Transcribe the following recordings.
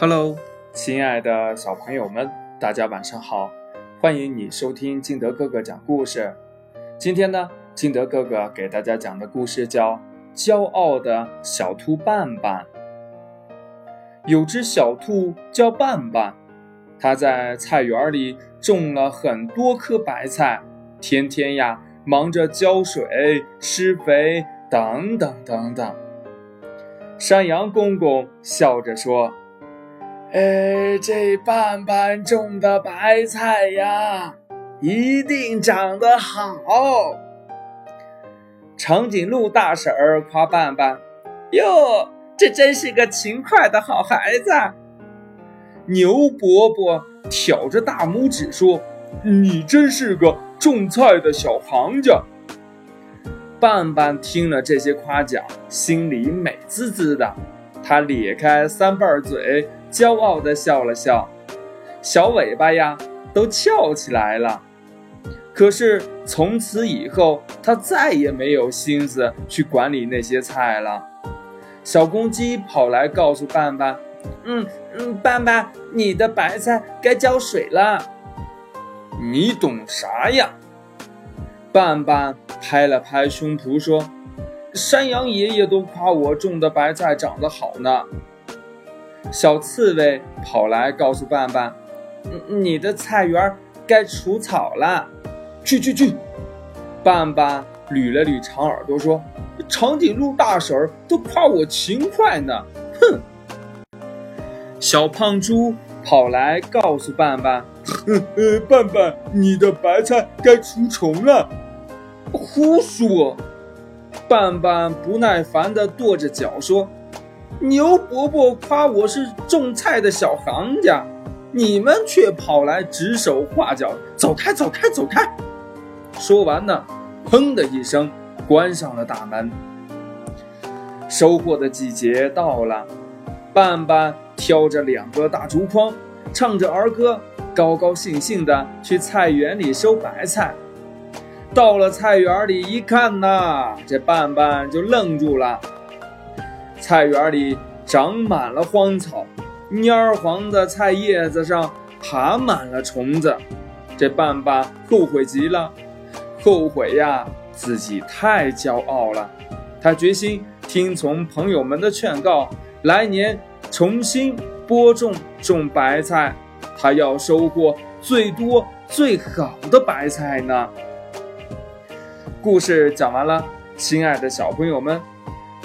Hello，亲爱的小朋友们，大家晚上好！欢迎你收听金德哥哥讲故事。今天呢，金德哥哥给大家讲的故事叫《骄傲的小兔伴伴》。有只小兔叫伴伴，它在菜园里种了很多棵白菜，天天呀忙着浇水、施肥等等等等。山羊公公笑着说。哎，这半半种的白菜呀，一定长得好。长颈鹿大婶儿夸半半：“哟，这真是个勤快的好孩子。”牛伯伯挑着大拇指说：“你真是个种菜的小行家。”半半听了这些夸奖，心里美滋滋的，他咧开三瓣嘴。骄傲地笑了笑，小尾巴呀都翘起来了。可是从此以后，他再也没有心思去管理那些菜了。小公鸡跑来告诉伴伴：“嗯嗯，伴伴，你的白菜该浇水了。”你懂啥呀？伴伴拍了拍胸脯说：“山羊爷爷都夸我种的白菜长得好呢。”小刺猬跑来告诉伴伴：“你的菜园该除草了。”去去去！伴伴捋了捋长耳朵说：“长颈鹿大婶儿都夸我勤快呢。”哼！小胖猪跑来告诉伴伴：“呃，伴伴，你的白菜该除虫了。”胡说！半半不耐烦地跺着脚说。牛伯伯夸我是种菜的小行家，你们却跑来指手画脚，走开，走开，走开！说完呢，砰的一声关上了大门。收获的季节到了，半半挑着两个大竹筐，唱着儿歌，高高兴兴地去菜园里收白菜。到了菜园里一看呐，这伴伴就愣住了。菜园里长满了荒草，蔫黄的菜叶子上爬满了虫子。这伴伴后悔极了，后悔呀，自己太骄傲了。他决心听从朋友们的劝告，来年重新播种种白菜。他要收获最多最好的白菜呢。故事讲完了，亲爱的小朋友们，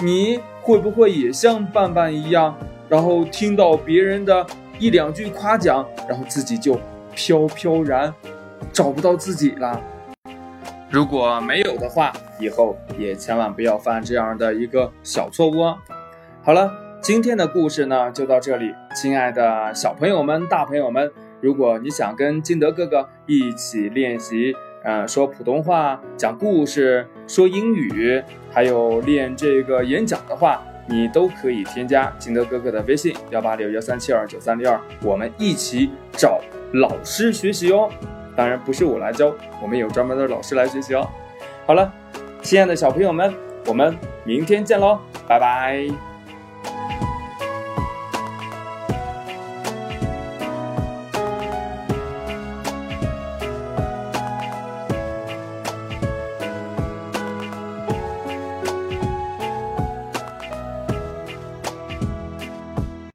你。会不会也像伴伴一样，然后听到别人的一两句夸奖，然后自己就飘飘然，找不到自己了？如果没有的话，以后也千万不要犯这样的一个小错误哦。好了，今天的故事呢就到这里，亲爱的小朋友们、大朋友们，如果你想跟金德哥哥一起练习。呃，说普通话、讲故事、说英语，还有练这个演讲的话，你都可以添加金德哥哥的微信幺八六幺三七二九三六二，我们一起找老师学习哦。当然不是我来教，我们有专门的老师来学习哦。好了，亲爱的小朋友们，我们明天见喽，拜拜。